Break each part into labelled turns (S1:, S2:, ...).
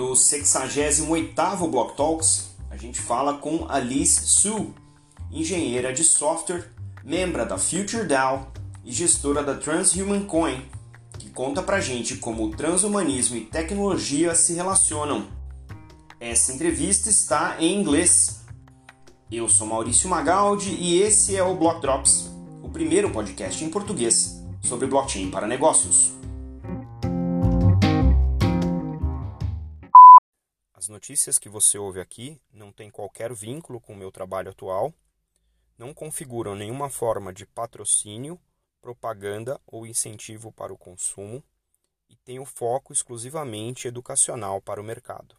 S1: No 68º Block Talks, a gente fala com Alice Su, engenheira de software, membra da FutureDAO e gestora da Transhuman Coin, que conta pra gente como o transhumanismo e tecnologia se relacionam. Essa entrevista está em inglês. Eu sou Maurício Magaldi e esse é o Block Drops, o primeiro podcast em português sobre blockchain para negócios. Notícias que você ouve aqui não têm qualquer vínculo com o meu trabalho atual, não configuram nenhuma forma de patrocínio, propaganda ou incentivo para o consumo e têm o foco exclusivamente educacional para o mercado.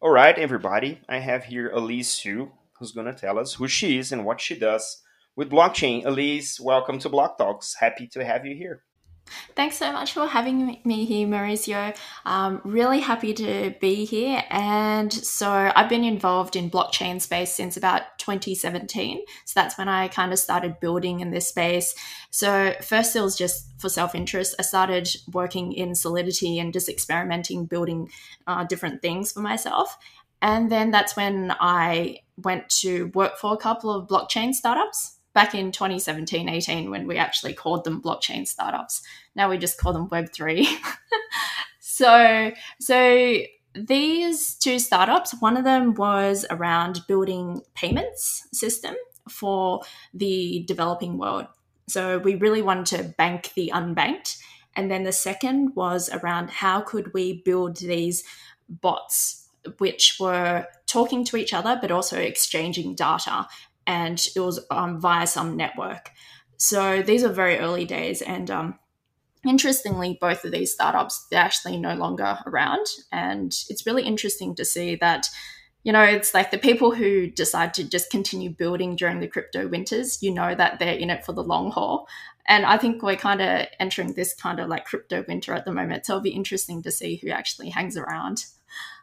S1: Alright, everybody, I have here Elise Su, who's going to tell us who she is and what she does with blockchain. Elise, welcome to Block Talks. Happy to have you here.
S2: Thanks so much for having me here, Mauricio. Um, really happy to be here. And so I've been involved in blockchain space since about 2017. So that's when I kind of started building in this space. So first it was just for self-interest. I started working in Solidity and just experimenting, building uh, different things for myself. And then that's when I went to work for a couple of blockchain startups back in 2017 18 when we actually called them blockchain startups. Now we just call them web3 so so these two startups one of them was around building payments system for the developing world. So we really wanted to bank the unbanked. And then the second was around how could we build these bots which were talking to each other but also exchanging data and it was um, via some network. So these are very early days, and um, interestingly, both of these startups they're actually no longer around, and it's really interesting to see that. You know, it's like the people who decide to just continue building during the crypto winters, you know that they're in it for the long haul. And I think we're kind of entering this kind of like crypto winter at the moment. So it'll be interesting to see who actually hangs around.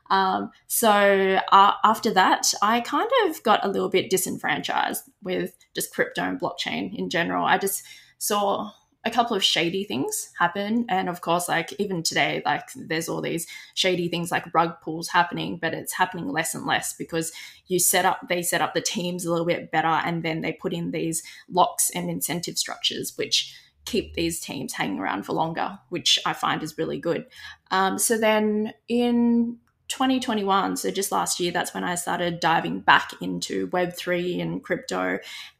S2: Um, so uh, after that, I kind of got a little bit disenfranchised with just crypto and blockchain in general. I just saw a couple of shady things happen. And of course, like even today, like there's all these shady things like rug pulls happening, but it's happening less and less because you set up, they set up the teams a little bit better and then they put in these locks and incentive structures, which keep these teams hanging around for longer, which I find is really good. Um, so then in 2021, so just last year, that's when I started diving back into Web3 and crypto.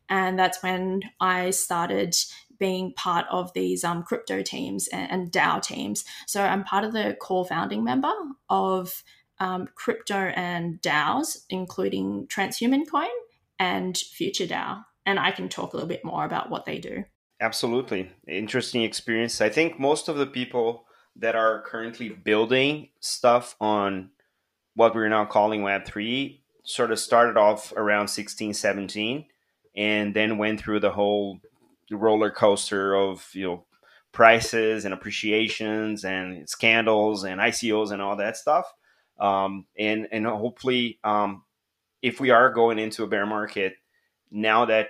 S2: And that's when I started being part of these um, crypto teams and, and, DAO teams. So I'm part of the core founding member of um, crypto and DAOs, including Transhuman Coin and Future DAO. And I can talk a little bit more about what they do.
S1: Absolutely. Interesting experience. I think most of the people that are currently building stuff on what we're now calling Web3 sort of started off around 16, 17, and then went through the whole roller coaster of, you know, prices and appreciations and scandals and ICOs and all that stuff. Um, and, and hopefully, um, if we are going into a bear market, now that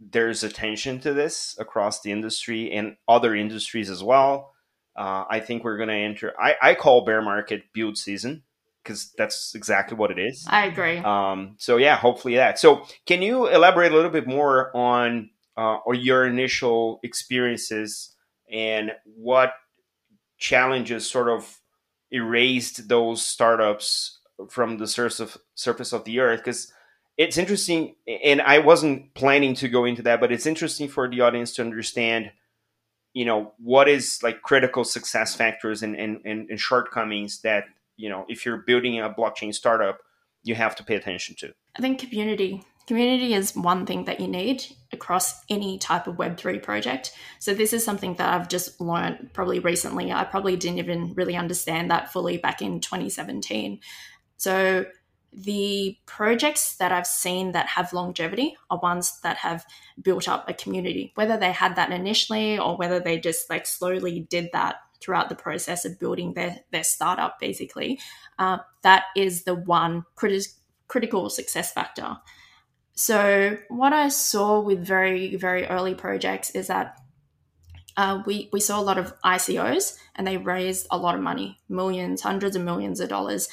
S1: there's attention to this across the industry and other industries as well, uh, I think we're going to enter. I, I call bear market build season because that's exactly what it is.
S2: I agree.
S1: Um, so yeah, hopefully that. So can you elaborate a little bit more on uh, or your initial experiences and what challenges sort of erased those startups from the surface of surface of the earth? Because it's interesting, and I wasn't planning to go into that, but it's interesting for the audience to understand you know what is like critical success factors and, and, and, shortcomings that you know if you're building a blockchain startup you have to pay attention to.
S2: I think community community is one thing that you need across any type of web3 project. So this is something that i've just learned probably recently. I probably didn't even really understand that fully back in 2017 so the projects that I've seen that have longevity are ones that have built up a community, whether they had that initially or whether they just like slowly did that throughout the process of building their, their startup, basically. Uh, that is the one criti- critical success factor. So, what I saw with very, very early projects is that uh, we, we saw a lot of ICOs and they raised a lot of money, millions, hundreds of millions of dollars.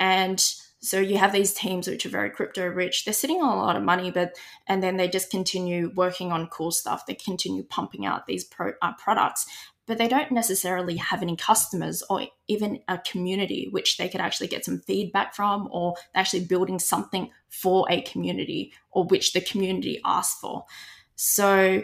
S2: And so you have these teams which are very crypto rich. They're sitting on a lot of money, but and then they just continue working on cool stuff. They continue pumping out these pro, uh, products, but they don't necessarily have any customers or even a community which they could actually get some feedback from, or actually building something for a community or which the community asks for. So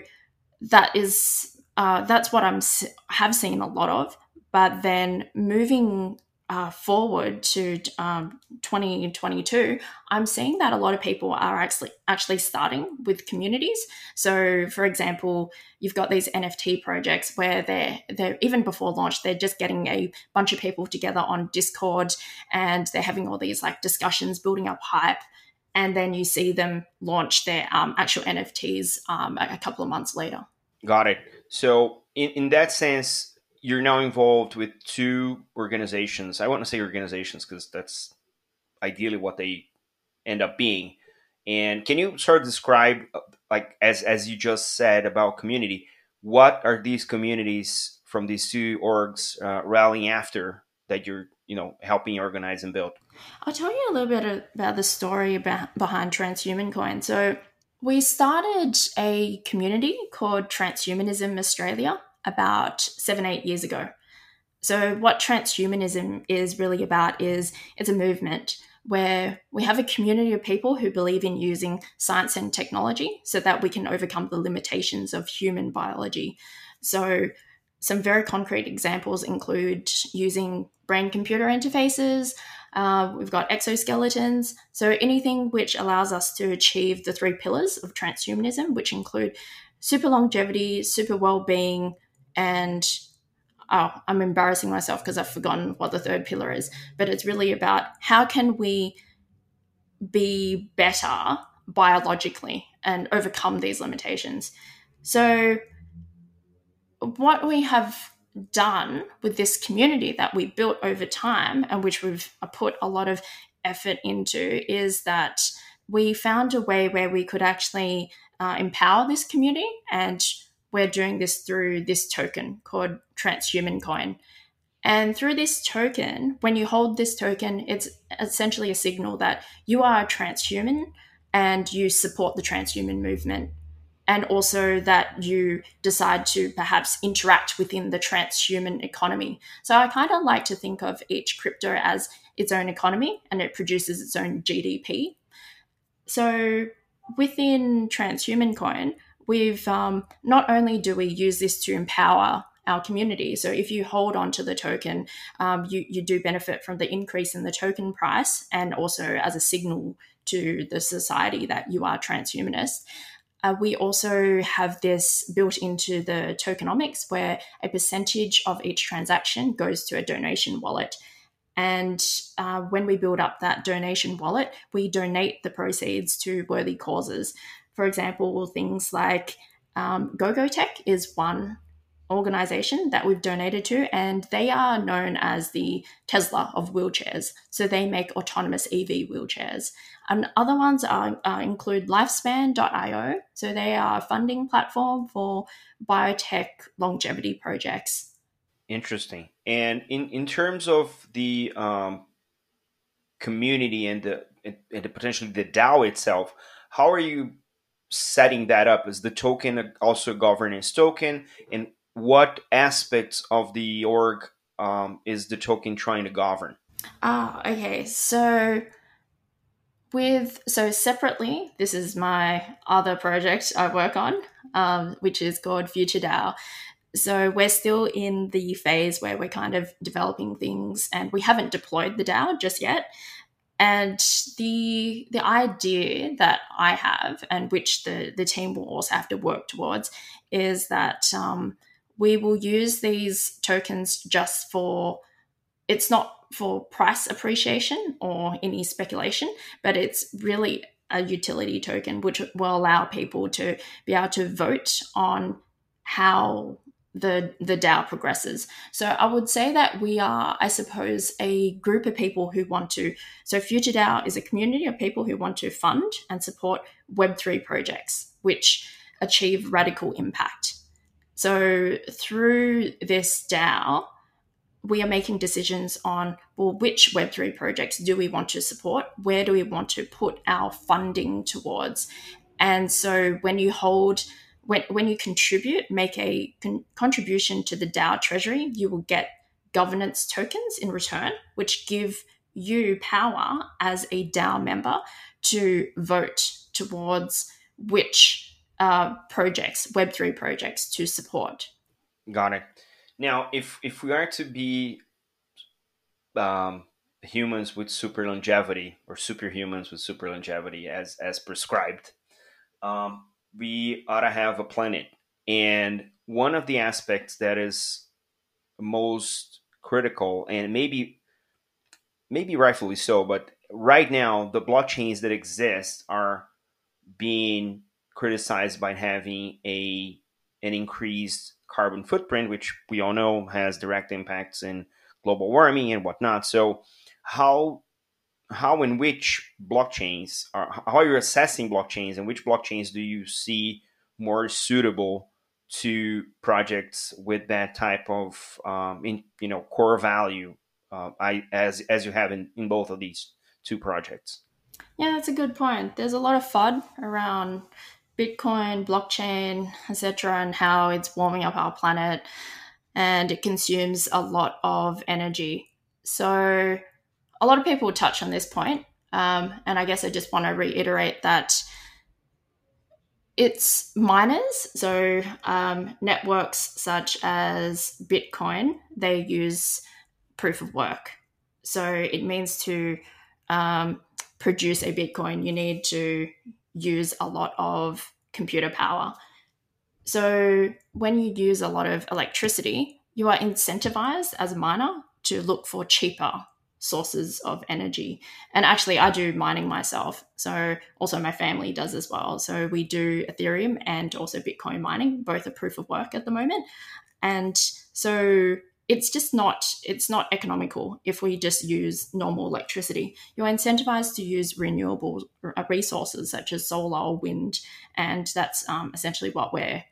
S2: that is uh, that's what I'm have seen a lot of. But then moving uh, forward to um, 2022, I'm seeing that a lot of people are actually actually starting with communities. So, for example, you've got these NFT projects where they're they're even before launch, they're just getting a bunch of people together on Discord, and they're having all these like discussions, building up hype, and then you see them launch their um, actual NFTs um, a couple of months later.
S1: Got it. So, in, in that sense, you're now involved with two organizations. I want to say organizations because that's ideally what they end up being. And can you sort of describe, like as as you just said about community, what are these communities from these two orgs uh, rallying after that you're you know helping organize and build?
S2: I'll tell you a little bit about the story about, behind Transhuman Coin. So we started a community called Transhumanism Australia about seven, eight years ago. So, what transhumanism is really about is it's a movement where we have a community of people who believe in using science and technology so that we can overcome the limitations of human biology. So, some very concrete examples include using brain computer interfaces. Uh, we've got exoskeletons. So, anything which allows us to achieve the three pillars of transhumanism, which include super longevity, super well being, and oh, I'm embarrassing myself because I've forgotten what the third pillar is, but it's really about how can we be better biologically and overcome these limitations. So, what we have done with this community that we built over time and which we've put a lot of effort into is that we found a way where we could actually uh, empower this community and we're doing this through this token called Transhuman Coin. And through this token, when you hold this token, it's essentially a signal that you are a transhuman and you support the transhuman movement. And also that you decide to perhaps interact within the transhuman economy. So I kind of like to think of each crypto as its own economy and it produces its own GDP. So within Transhuman Coin, we've um, not only do we use this to empower our community. So if you hold on to the token, um, you, you do benefit from the increase in the token price and also as a signal to the society that you are transhumanist. Uh, we also have this built into the tokenomics where a percentage of each transaction goes to a donation wallet. And uh, when we build up that donation wallet, we donate the proceeds to worthy causes. For example, things like um, GoGo Tech is one organization that we've donated to, and they are known as the Tesla of wheelchairs. So they make autonomous EV wheelchairs. And other ones are, uh, include Lifespan.io. So they are a funding platform for biotech longevity projects.
S1: Interesting. And in, in terms of the um, community and the and the potentially the DAO itself, how are you setting that up? Is the token also governance token? And what aspects of the org um, is the token trying to govern?
S2: Ah, okay. So with so separately, this is my other project I work on, um, which is called Future DAO. So we're still in the phase where we're kind of developing things, and we haven't deployed the DAO just yet. And the the idea that I have, and which the the team will also have to work towards, is that um, we will use these tokens just for. It's not for price appreciation or any speculation, but it's really a utility token, which will allow people to be able to vote on how the the DAO progresses. So I would say that we are, I suppose, a group of people who want to. So Future DAO is a community of people who want to fund and support Web three projects which achieve radical impact. So through this DAO, we are making decisions on well which web3 projects do we want to support where do we want to put our funding towards and so when you hold when, when you contribute make a con- contribution to the dao treasury you will get governance tokens in return which give you power as a dao member to vote towards which uh, projects web3 projects to support.
S1: Got it. Now, if if we are to be um, humans with super longevity or superhumans with super longevity as as prescribed, um, we ought to have a planet. And one of the aspects that is most critical, and maybe maybe rightfully so, but right now the blockchains that exist are being criticized by having a an increased carbon footprint, which we all know has direct impacts in global warming and whatnot. So, how how and which blockchains are how you're assessing blockchains and which blockchains do you see more suitable to projects with that type of um, in you know core value uh, I as as you have in, in both of these two projects.
S2: Yeah, that's a good point. There's a lot of FUD around Bitcoin, blockchain, etc., and how it's warming up our planet and it consumes a lot of energy. So, a lot of people touch on this point, um, and I guess I just want to reiterate that it's miners, so um, networks such as Bitcoin, they use proof of work. So it means to um, produce a Bitcoin, you need to use a lot of computer power. So when you use a lot of electricity, you are incentivized as a miner to look for cheaper sources of energy. And actually, I do mining myself. So also my family does as well. So we do Ethereum and also Bitcoin mining, both are proof of work at the moment. And so it's just not it's not economical if we just use normal electricity you're incentivized to use renewable resources such as solar or wind and that's um, essentially what we're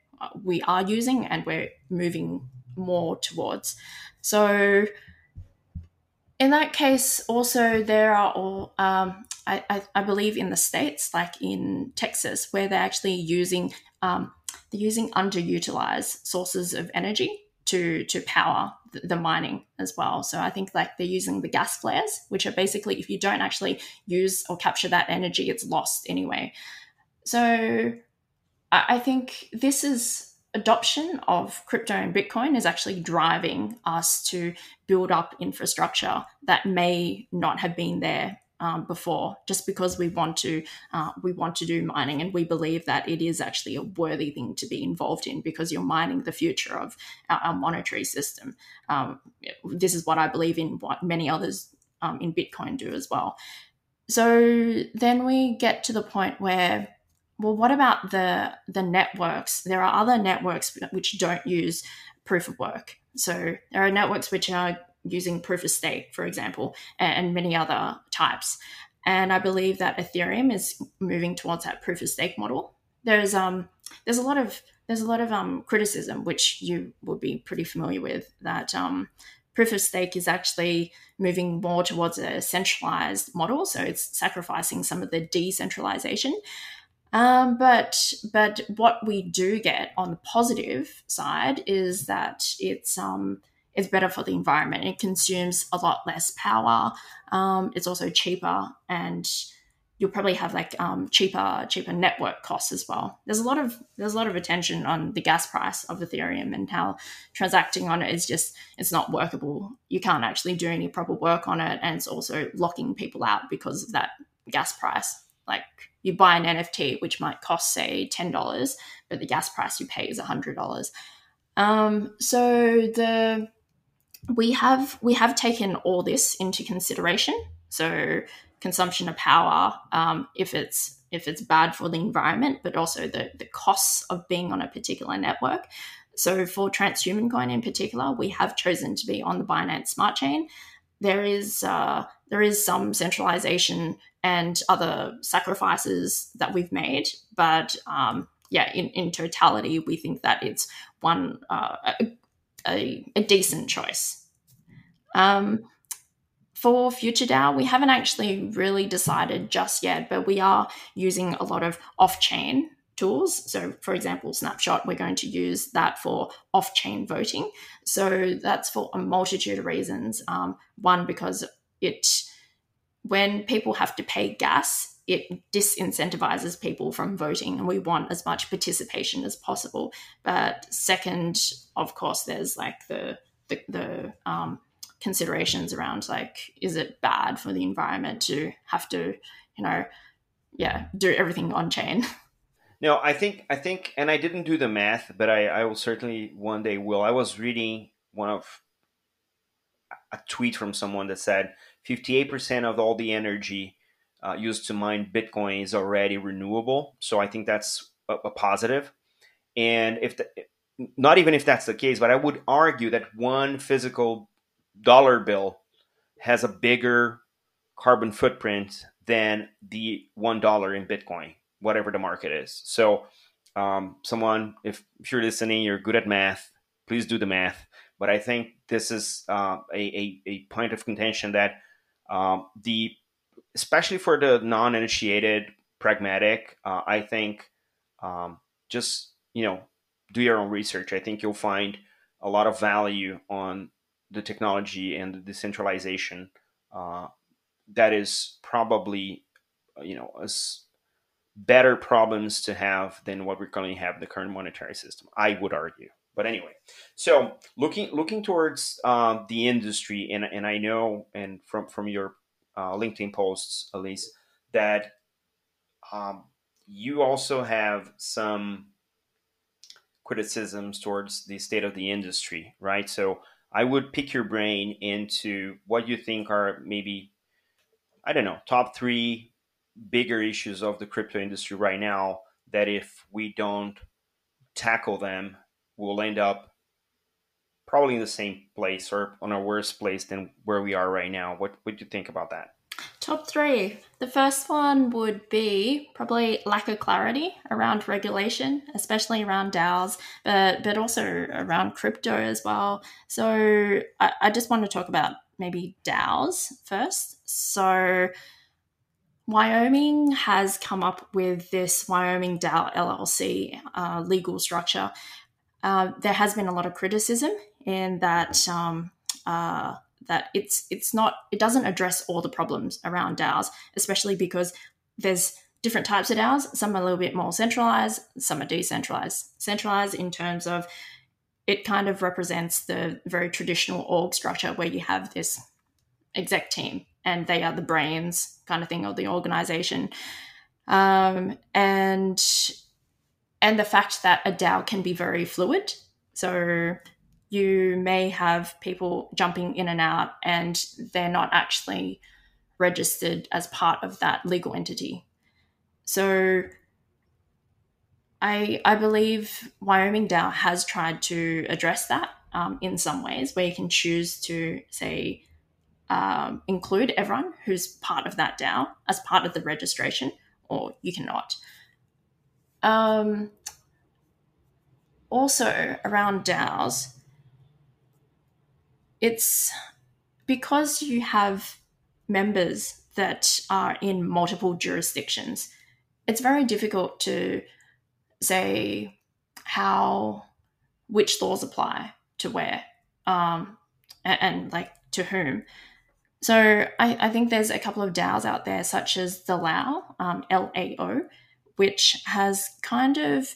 S2: we are using and we're moving more towards so in that case also there are all um, I, I, I, believe in the states like in texas where they're actually using um, they're using underutilized sources of energy to to power the mining as well. So I think like they're using the gas flares, which are basically if you don't actually use or capture that energy, it's lost anyway. So I think this is adoption of crypto and Bitcoin is actually driving us to build up infrastructure that may not have been there um, before, just because we want to uh, we want to do mining, and we believe that it is actually a worthy thing to be involved in because you're mining the future of our, our monetary system. Um, this is what I believe in. What many others um, in Bitcoin do as well. So then we get to the point where well what about the the networks there are other networks which don't use proof of work so there are networks which are using proof of stake, for example, and many other types. And I believe that Ethereum is moving towards that proof of stake model. There's um there's a lot of there's a lot of um criticism which you will be pretty familiar with that um proof of stake is actually moving more towards a centralized model, so it's sacrificing some of the decentralization. Um, but but what we do get on the positive side is that it's um, it's better for the environment. It consumes a lot less power. Um, it's also cheaper, and you'll probably have like um, cheaper cheaper network costs as well. There's a lot of there's a lot of attention on the gas price of Ethereum and how transacting on it is just it's not workable. You can't actually do any proper work on it, and it's also locking people out because of that gas price. Like you buy an NFT, which might cost say ten dollars, but the gas price you pay is hundred dollars. Um, so the we have we have taken all this into consideration. So consumption of power, um, if it's if it's bad for the environment, but also the the costs of being on a particular network. So for Transhuman Coin in particular, we have chosen to be on the Binance Smart Chain. There is uh, there is some centralization and other sacrifices that we've made, but um, yeah, in, in totality, we think that it's one uh, a, a, decent choice. Um, for Future DAO, we haven't actually really decided just yet, but we are using a lot of off chain tools. So, for example, Snapshot, we're going to use that for off chain voting. So, that's for a multitude of reasons. Um, one, because it, when people have to pay gas, it disincentivizes people from voting, and we want as much participation as possible. But second, of course, there's like the the, the um, considerations around like, is it bad for the environment to have to, you know, yeah, do everything on chain?
S1: No, I think I think, and I didn't do the math, but I, I will certainly one day will. I was reading one of a tweet from someone that said 58% of all the energy uh, used to mine Bitcoin is already renewable. So I think that's a, a positive. And if the, not even if that's the case, but I would argue that one physical dollar bill has a bigger carbon footprint than the one dollar in Bitcoin, whatever the market is. So, um, someone, if, if, you're listening, you're good at math, please do the math. But I think this is uh, a, a, a, point of contention that um, the especially for the non-initiated pragmatic, uh, I think um, just you know do your own research. I think you'll find a lot of value on the technology and the decentralization uh, that is probably you know as better problems to have than what we're going to have the current monetary system. I would argue. But anyway, so looking looking towards uh, the industry, and and I know, and from from your uh, LinkedIn posts, Elise, that um, you also have some criticisms towards the state of the industry, right? So I would pick your brain into what you think are maybe, I don't know, top three bigger issues of the crypto industry right now that if we don't tackle them, we'll end up probably in the same place or on a worse place than where we are right now. What would you think about that?
S2: Top three. The first one would be probably lack of clarity around regulation, especially around DAOs, but but also around crypto as well. So I, I just want to talk about maybe DAOs first. So Wyoming has come up with this Wyoming DAO LLC uh, legal structure. Uh, there has been a lot of criticism in that um, uh, that it's it's not it doesn't address all the problems around DAOs, especially because there's different types of DAOs. Some are a little bit more centralized, some are decentralized. Centralized in terms of it kind of represents the very traditional org structure where you have this exec team and they are the brains kind of thing of the organization. Um, and and the fact that a DAO can be very fluid. So you may have people jumping in and out and they're not actually registered as part of that legal entity. So I, I believe Wyoming DAO has tried to address that um, in some ways, where you can choose to say um, include everyone who's part of that DAO as part of the registration, or you cannot. Um, also, around DAOs, it's because you have members that are in multiple jurisdictions, it's very difficult to say how which laws apply to where um, and, and, like to whom. So I, I, think there's a couple of DAOs out there, such as the LAO, um, L-A-O, which has kind of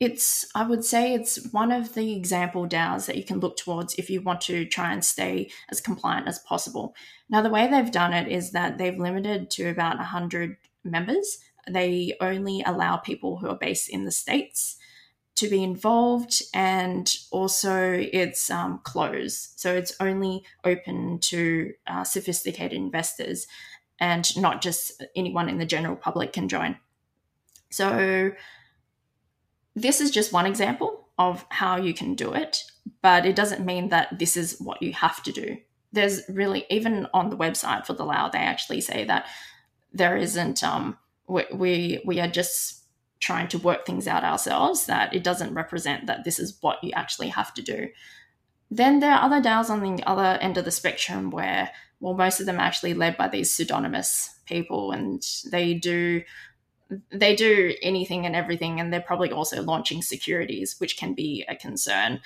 S2: it's i would say it's one of the example DAOs that you can look towards if you want to try and stay as compliant as possible. Now the way they've done it is that they've limited to about 100 members. They only allow people who are based in the states to be involved and also it's um, closed so it's only open to uh, sophisticated investors and not just anyone in the general public can join so this is just one example of how you can do it, but it doesn't mean that this is what you have to do. There's really, even on the website for the LAO, they actually say that there isn't, um, we, we, we are just trying to work things out ourselves, that it doesn't represent that this is what you actually have to do. Then there are other DAOs on the other end of the spectrum where, well, most of them are actually led by these pseudonymous people and they do they do anything and everything and they're probably also launching securities which can be a concern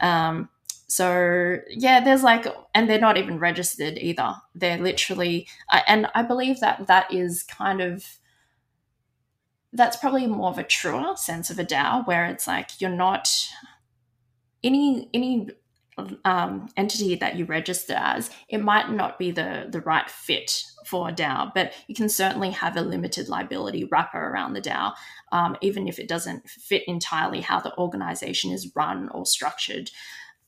S2: um, so yeah there's like and they're not even registered either they're literally and i believe that that is kind of that's probably more of a truer sense of a DAO, where it's like you're not any any um, entity that you register as. It might not be the the right fit for a DAO, but you can certainly have a limited liability wrapper around the DAO, um, even if it doesn't fit entirely how the organization is run or structured.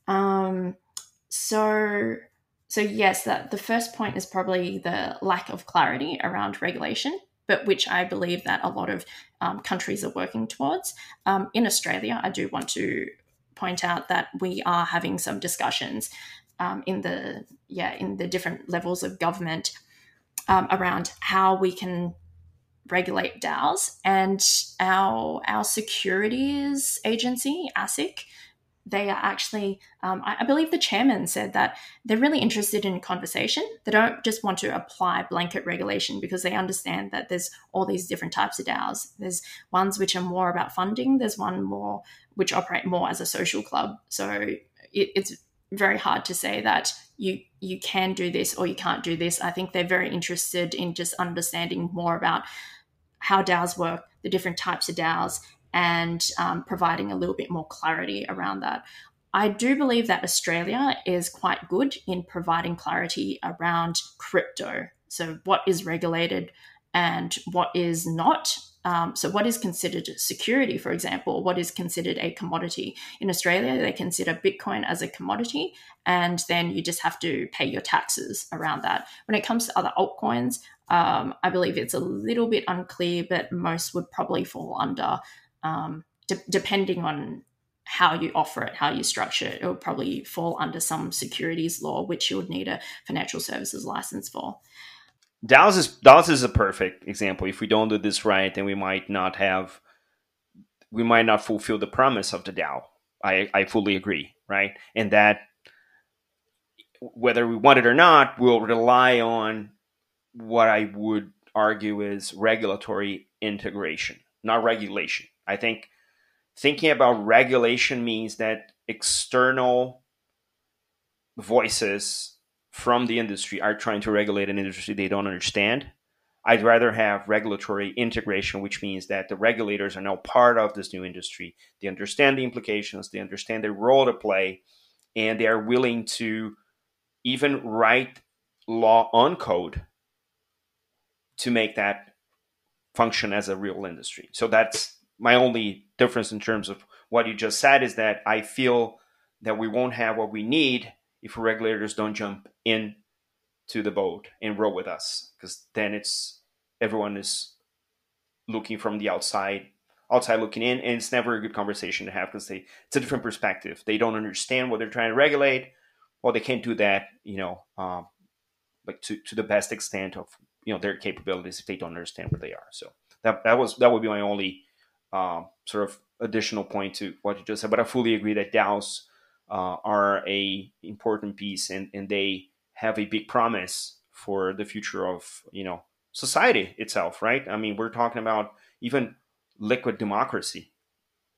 S2: Um, so so yes, that the first point is probably the lack of clarity around regulation but which I believe that a lot of um, countries are working towards. Um, in Australia, I do want to point out that we are having some discussions um, in the yeah in the different levels of government um, around how we can regulate DAOs and our our securities agency ASIC they are actually, um, I, I, believe the chairman said that they're really interested in conversation. They don't just want to apply blanket regulation because they understand that there's all these different types of DAOs. There's ones which are more about funding, there's one more which operate more as a social club. So it, it's very hard to say that you you can do this or you can't do this. I think they're very interested in just understanding more about how DAOs work, the different types of DAOs, and um, providing a little bit more clarity around that. I do believe that Australia is quite good in providing clarity around crypto. So, what is regulated and what is not. Um, so, what is considered security, for example, what is considered a commodity? In Australia, they consider Bitcoin as a commodity, and then you just have to pay your taxes around that. When it comes to other altcoins, um, I believe it's a little bit unclear, but most would probably fall under um, de- depending on how you offer it, how you structure it, it will probably fall under some securities law, which you would need a financial services license for.
S1: DAOs is DAOs is a perfect example. If we don't do this right, then we might not have, we might not fulfill the promise of the DAO. I, I fully agree, right? And that whether we want it or not, we'll rely on what I would argue is regulatory integration, not regulation. I think thinking about regulation means that external voices from the industry are trying to regulate an industry they don't understand. I'd rather have regulatory integration, which means that the regulators are now part of this new industry. They understand the implications, they understand their role to play, and they are willing to even write law on code to make that function as a real industry. So that's my only difference in terms of what you just said is that I feel that we won't have what we need if regulators don't jump in to the boat and row with us because then it's everyone is looking from the outside outside looking in and it's never a good conversation to have because they it's a different perspective. They don't understand what they're trying to regulate. Well they can't do that you know um, like to, to the best extent of you know their capabilities if they don't understand what they are. So that, that was that would be my only um, sort of additional point to what you just said. But I fully agree that DAOs uh, are a important piece, and, and they have a big promise for the future of you know society itself. Right? I mean, we're talking about even liquid democracy,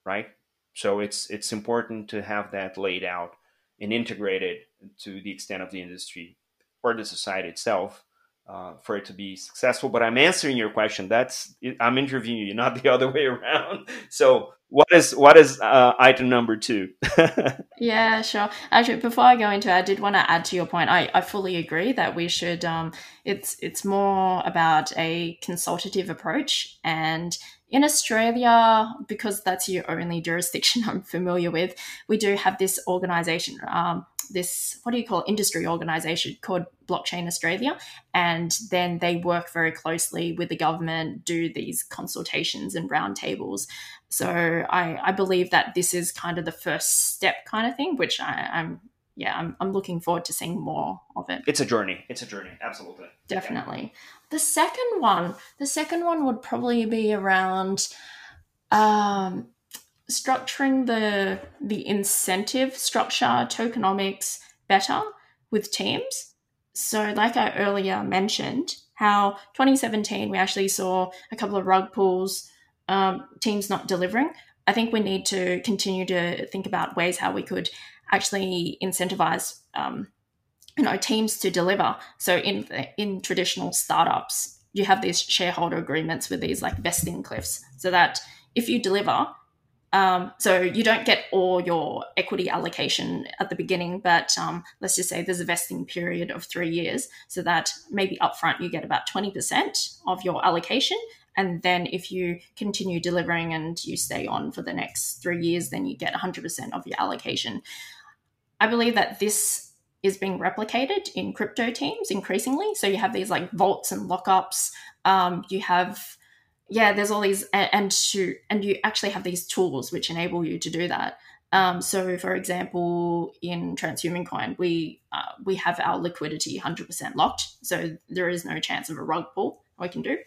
S1: right? So it's it's important to have that laid out and integrated to the extent of the industry or the society itself uh, for it to be successful. But I'm answering your question. That's I'm interviewing you, not the other way around. So what is what is uh, item number two?
S2: yeah, sure. Actually, before I go into it, I did want to add to your point. I, I fully agree that we should. Um, it's it's more about a consultative approach, and in Australia, because that's your only jurisdiction I'm familiar with, we do have this organisation. Um, this what do you call it, industry organization called blockchain australia. And then they work very closely with the government do these consultations and roundtables. So I, I believe that this is kind of the first step kind of thing which I, i'm yeah I'm, I'm looking forward to seeing more of it.
S1: It's a journey. It's a journey. Absolutely.
S2: Definitely. The second one the second one would probably be around um, structuring the the incentive structure tokenomics better with teams. So, like I earlier mentioned, how 2017 we actually saw a couple of rug pulls, um, teams not delivering. I think we need to continue to think about ways how we could actually incentivize, um, you know, teams to deliver. So in in traditional startups, you have these shareholder agreements with these like vesting cliffs, so that if you deliver, um, so you don't get all your equity allocation at the beginning, but um, let's just say there's a vesting period of three years, so that maybe upfront you get about 20% of your allocation. And then if you continue delivering and you stay on for the next three years, then you get 100% of your allocation. I believe that this is being replicated in crypto teams increasingly. So you have these like vaults and lockups. Um, you have yeah, there's all these, and, to and you actually have these tools which enable you to do that. Um, so, for example, in Transhuman Coin, we uh, we have our liquidity 100% locked, so there is no chance of a rug pull we can do.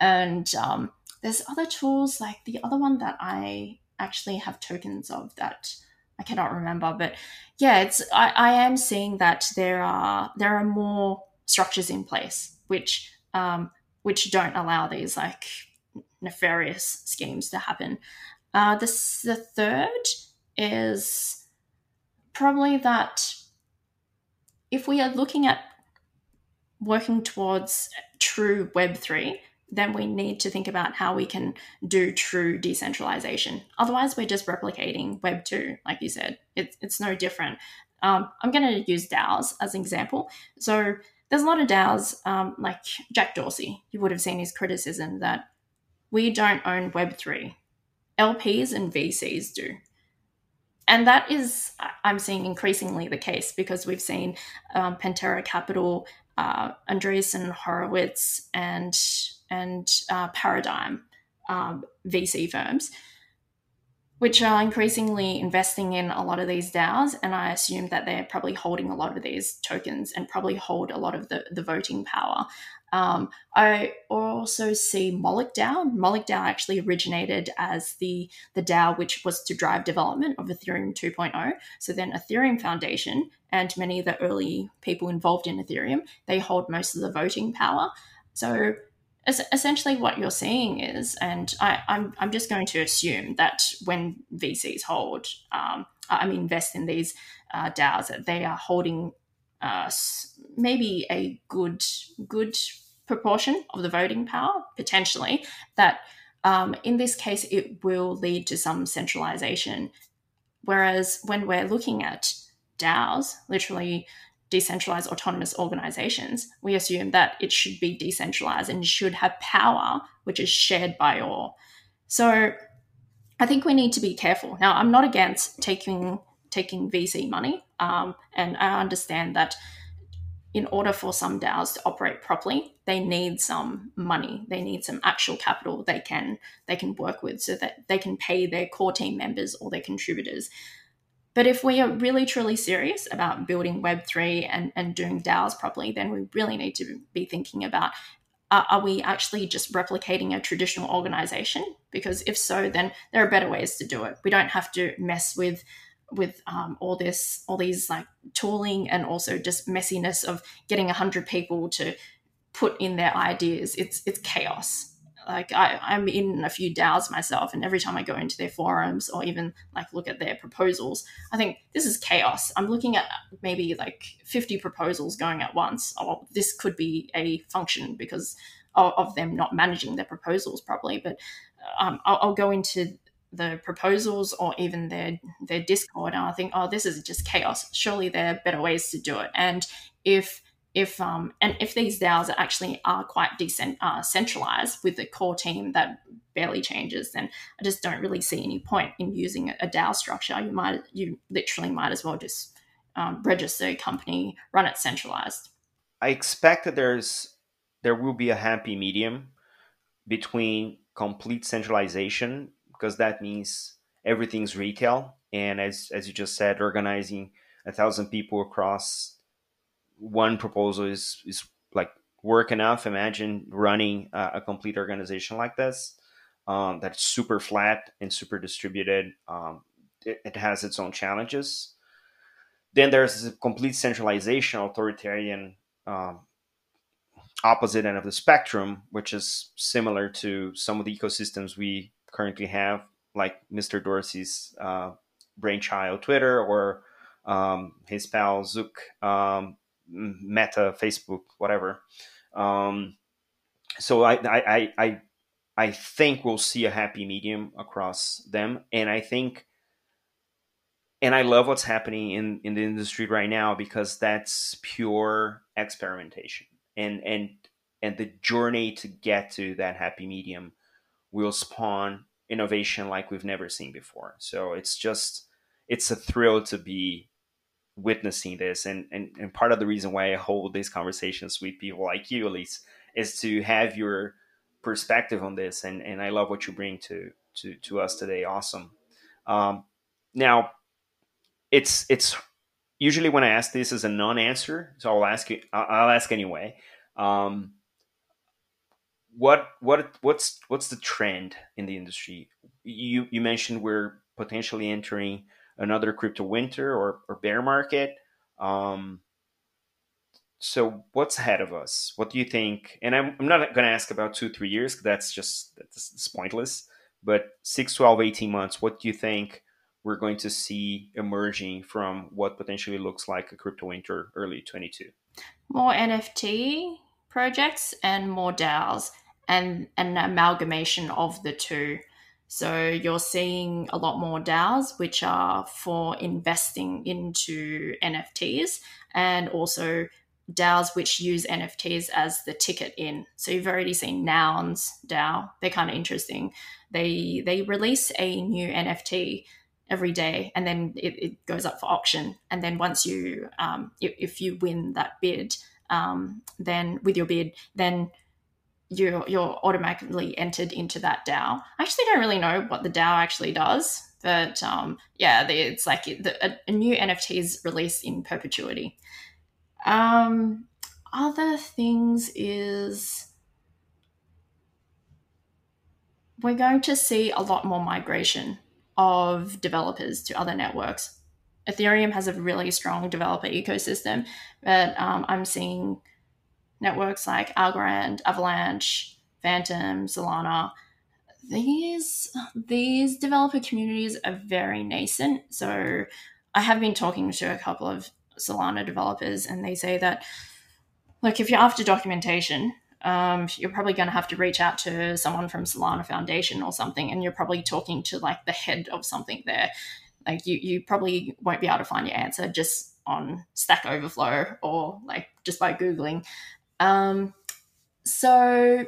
S2: And um, there's other tools like the other one that I actually have tokens of that I cannot remember, but yeah, it's I, I am seeing that there are there are more structures in place which um, which don't allow these like nefarious schemes to happen. Uh, the, third is probably that if we are looking at working towards true Web3, then we need to think about how we can do true decentralization. Otherwise, we're just replicating Web 2, like you said. It, it's no different. Um, I'm going to use DAOs as an example. So there's a lot of DAOs, um, like Jack Dorsey. You would have seen his criticism that we don't own Web3. LPs and VCs do. And that is, I'm seeing increasingly the case because we've seen um, Pantera Capital, uh, Andreessen Horowitz, and and uh, Paradigm um, VC firms, which are increasingly investing in a lot of these DAOs. And I assume that they're probably holding a lot of these tokens and probably hold a lot of the, the voting power. Um, I also see Moloch DAO. Moloch DAO actually originated as the, the DAO which was to drive development of Ethereum 2.0. So then Ethereum Foundation and many of the early people involved in Ethereum, they hold most of the voting power. So essentially what you're seeing is, and I, am I'm, I'm just going to assume that when VCs hold, um, I mean, invest in these uh, DAOs, that they are holding uh, maybe a good good proportion of the voting power potentially that um, in this case it will lead to some centralization. Whereas when we're looking at DAOs literally decentralized autonomous organizations we assume that it should be decentralized and should have power which is shared by all so I think we need to be careful now I'm not against taking taking VC money um, and I understand that in order for some DAOs to operate properly, they need some money. They need some actual capital they can they can work with so that they can pay their core team members or their contributors. But if we are really truly serious about building Web3 and, and doing DAOs properly, then we really need to be thinking about uh, are we actually just replicating a traditional organization? Because if so, then there are better ways to do it. We don't have to mess with with um, all this all these like tooling and also just messiness of getting 100 people to put in their ideas it's it's chaos like I, i'm in a few DAOs myself and every time i go into their forums or even like look at their proposals i think this is chaos i'm looking at maybe like 50 proposals going at once oh this could be a function because of, of them not managing their proposals properly but um, I'll, I'll go into the proposals or even their their Discord, and I think, oh, this is just chaos. Surely there are better ways to do it. And if if um and if these DAOs actually are quite decent uh, centralized with the core team that barely changes, then I just don't really see any point in using a DAO structure. You might you literally might as well just um, register a company, run it centralized.
S1: I expect that there's there will be a happy medium between complete centralization because that means everything's retail. And as, as you just said, organizing a thousand people across one proposal is, is like work enough. Imagine running a, a complete organization like this. um, that's super flat and super distributed. Um, it, it, has its own challenges. Then there's a complete centralization, authoritarian um, opposite end of the spectrum, which is similar to some of the ecosystems we currently have, like Mr. Dorsey's uh, brainchild Twitter or um, his pal Zuck, um, Meta, Facebook, whatever. Um, so I, I, I, I think we'll see a happy medium across them, and I think, and I love what's happening in in the industry right now because that's pure experimentation, and and and the journey to get to that happy medium will spawn innovation like we've never seen before. So it's just it's a thrill to be witnessing this and, and and part of the reason why I hold these conversations with people like you, Alyse, is to have your perspective on this and, and I love what you bring to to, to us today. Awesome. Um, now it's it's usually when I ask this as a non-answer, so I'll ask you I'll ask anyway. Um, what what what's what's the trend in the industry? You you mentioned we're potentially entering another crypto winter or, or bear market. Um, so what's ahead of us? What do you think? And I'm, I'm not going to ask about two, three years. That's just that's, that's pointless. But 6, 12, 18 months, what do you think we're going to see emerging from what potentially looks like a crypto winter early 22?
S2: More NFT projects and more DAOs and an amalgamation of the two. So you're seeing a lot more DAOs, which are for investing into NFTs, and also DAOs which use NFTs as the ticket in. So you've already seen Nouns DAO. They're kind of interesting. They they release a new NFT every day, and then it, it goes up for auction. And then once you um, if, if you win that bid, um, then with your bid, then you're you're automatically entered into that DAO. I actually don't really know what the DAO actually does, but um, yeah, it's like the, a, a, new NFT is released in perpetuity. Um, other things is we're going to see a lot more migration of developers to other networks. Ethereum has a really strong developer ecosystem, but um, I'm seeing networks like Algorand, Avalanche, Fantom, Solana. These these developer communities are very nascent. So I have been talking to a couple of Solana developers, and they say that look, if you're after documentation, um, you're probably going to have to reach out to someone from Solana Foundation or something, and you're probably talking to like the head of something there. Like you, you probably won't be able to find your answer just on Stack Overflow or like just by googling. Um, so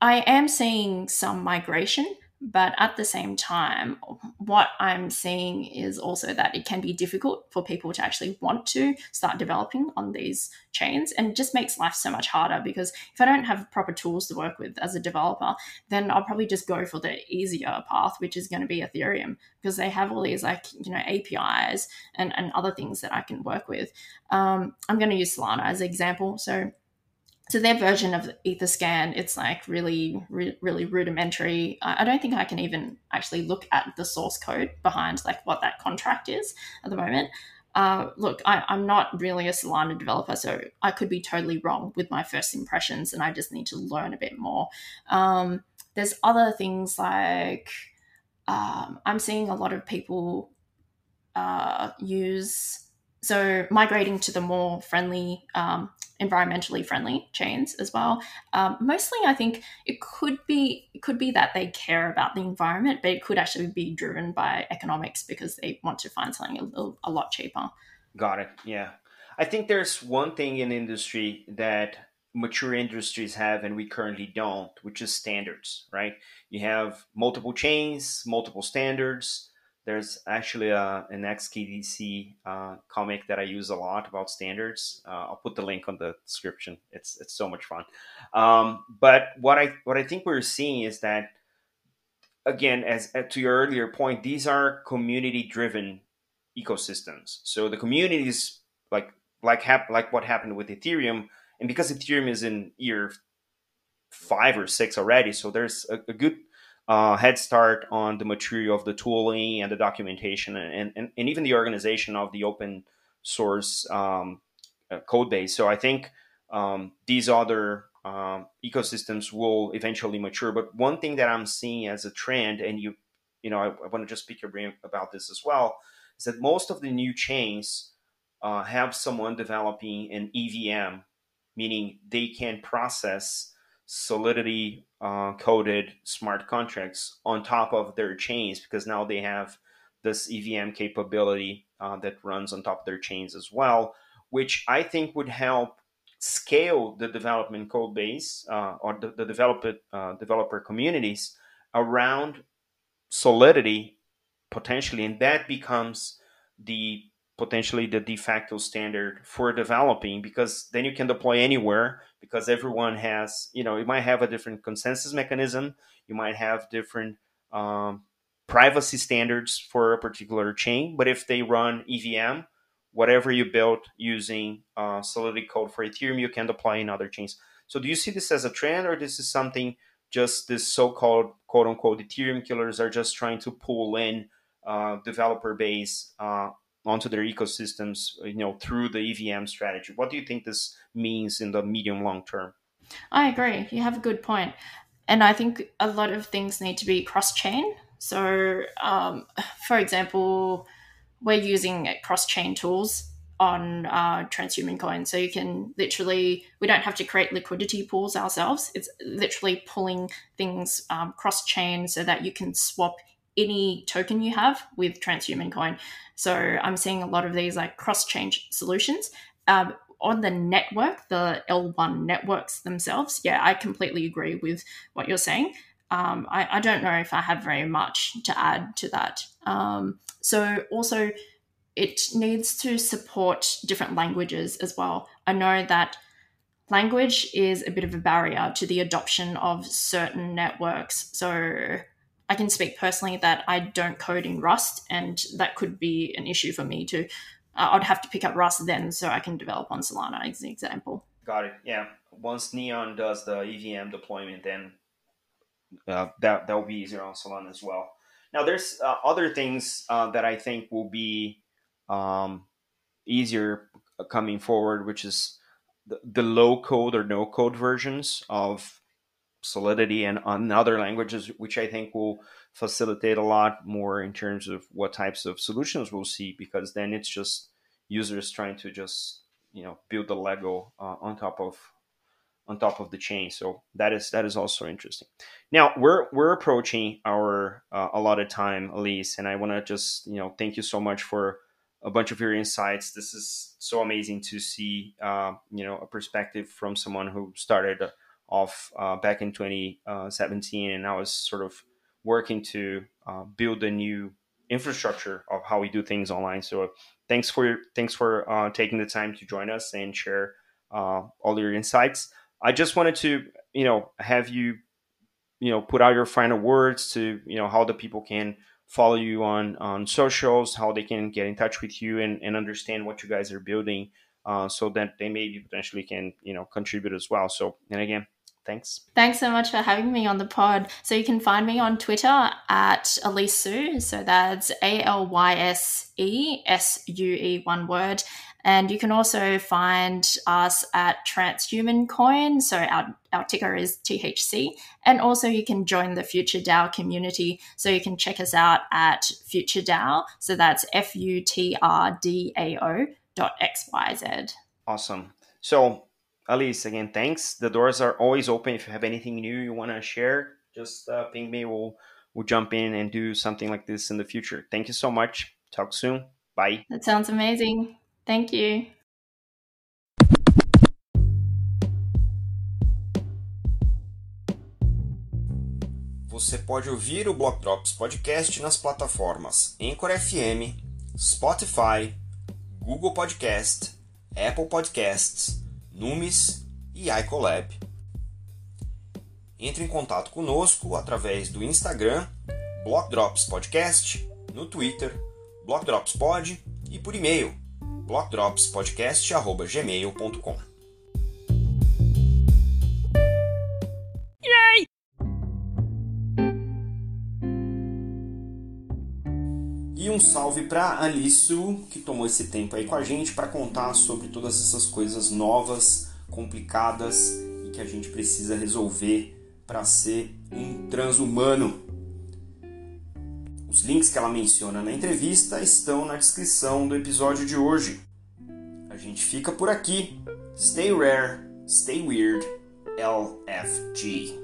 S2: I am seeing some migration, but at the same time, what I'm seeing is also that it can be difficult for people to actually want to start developing on these chains and just makes life so much harder because if I don't have proper tools to work with as a developer, then I'll probably just go for the easier path, which is going to be Ethereum because they have all these like, you know, APIs and, and other things that I can work with. Um, I'm going to use Solana as an example. So so their version of etherscan it's like really re- really rudimentary. I don't think i can even actually look at the source code behind like what that contract is at the moment. Uh, look I, i'm not really a solana developer so i could be totally wrong with my first impressions and i just need to learn a bit more. Um, there's other things like um, i'm seeing a lot of people uh, use so migrating to the more friendly um, environmentally friendly chains as well. Um, mostly, I think it could be it could be that they care about the environment, but it could actually be driven by economics because they want to find something a, a lot cheaper.
S1: Got it. Yeah, I think there's one thing in industry that mature industries have and we currently don't, which is standards. Right? You have multiple chains, multiple standards there's actually a, an XKCD uh, comic that I use a lot about standards. Uh, I'll put the link on the description. It's it's so much fun. Um, but what I what I think we're seeing is that again, as to your earlier point, these are community driven ecosystems. So the communities like like hap- like what happened with Ethereum, and because Ethereum is in year five or six already, so there's a, a good uh, head start on the maturity of the tooling and the documentation and, and, and even the organization of the open source um, uh, code base. So I think um, these other um, ecosystems will eventually mature. But one thing that I'm seeing as a trend, and you, you know, I, I want to just pick your brain about this as well, is that most of the new chains uh, have someone developing an EVM, meaning they can process Solidity uh, coded smart contracts on top of their chains because now they have this EVM capability uh, that runs on top of their chains as well, which I think would help scale the development code base uh, or the, the developer uh, developer communities around Solidity potentially, and that becomes the potentially the de facto standard for developing because then you can deploy anywhere because everyone has you know you might have a different consensus mechanism. You might have different um, privacy standards for a particular chain but if they run evm whatever you built using uh, solidity code for ethereum you can deploy in other chains. So do you see this as a trend or this is something just this so-called quote unquote ethereum killers are just trying to pull in uh, developer base uh, onto their ecosystems, you know, through the EVM strategy. What do you think this means in the medium long term?
S2: I agree. You have a good. And I think a lot of things need to be cross chain. So, um, for example, we're using cross chain tools on uh, transhuman coin. So you can literally, we don't have to create liquidity pools ourselves. It's literally pulling things um, cross chain so that you can swap any token you have with transhuman coin. So I'm seeing a lot of these like cross chain solutions. Um, on the network, the L1 networks themselves, yeah, I completely agree with what you're saying. Um, I, I, don't know if I have very much to add to that. Um, so also, it needs to support different languages as well. I know that language is a bit of a barrier to the adoption of certain networks. So I can speak personally that I don't code in Rust, and that could be an issue for me too. Uh, I'd have to pick up Rust then so I can develop on Solana, as an example.
S1: Got it. Yeah. Once Neon does the EVM deployment, then uh, that that will be easier on Solana as well. Now, there's uh, other things uh, that I think will be um, easier coming forward, which is the, the low code or no code versions of Solidity and on other languages, which I think will facilitate a lot more in terms of what types of solutions we'll see, because then it's just users trying to just you know build the Lego uh, on top of on top of the chain. So that is that is also interesting. Now we're we're approaching our uh, allotted time, Alyse, and I want to just you know thank you so much for a bunch of your insights. This is so amazing to see uh, you know a perspective from someone who started off uh, back in 2017, and I was sort of working to uh, build a new infrastructure of how we do things online. So thanks for thanks for uh, taking the time to join us and share uh, all your insights. I just wanted to you know have you you know put out your final words to you know how the people can follow you on on socials, how they can get in touch with you and, and understand what you guys are building. Uh, so that they maybe potentially can you know contribute as well. So and again, Thanks.
S2: Thanks so much for having me on the pod. So you can find me on Twitter at Alyse Sue. So that's A L Y S E S U E, one word. And you can also find us at Transhuman Coin. So our, our ticker is THC. And also you can join the Futr DAO community. So you can check us out at Futr DAO. So that's F U T R D A O dot X Y Z.
S1: Awesome. So Elise, again, thanks. The doors are always open. If you have anything new you want to share, just uh, ping me. We'll we'll jump in and do something like this in the future. Thank you so much. Talk soon. Bye.
S2: That sounds amazing. Thank you.
S1: Você pode ouvir o Block Drops Podcast nas plataformas Anchor FM, Spotify, Google Podcast, Apple Podcasts Numis e iColab. Entre em contato conosco através do Instagram, Blockdrops Podcast, no Twitter, BlockdropsPod e por e-mail, blockdropspodcast.gmail.com. um salve para Alisso, que tomou esse tempo aí com a gente para contar sobre todas essas coisas novas, complicadas e que a gente precisa resolver para ser um transhumano. Os links que ela menciona na entrevista estão na descrição do episódio de hoje. A gente fica por aqui. Stay rare, stay weird, LFG.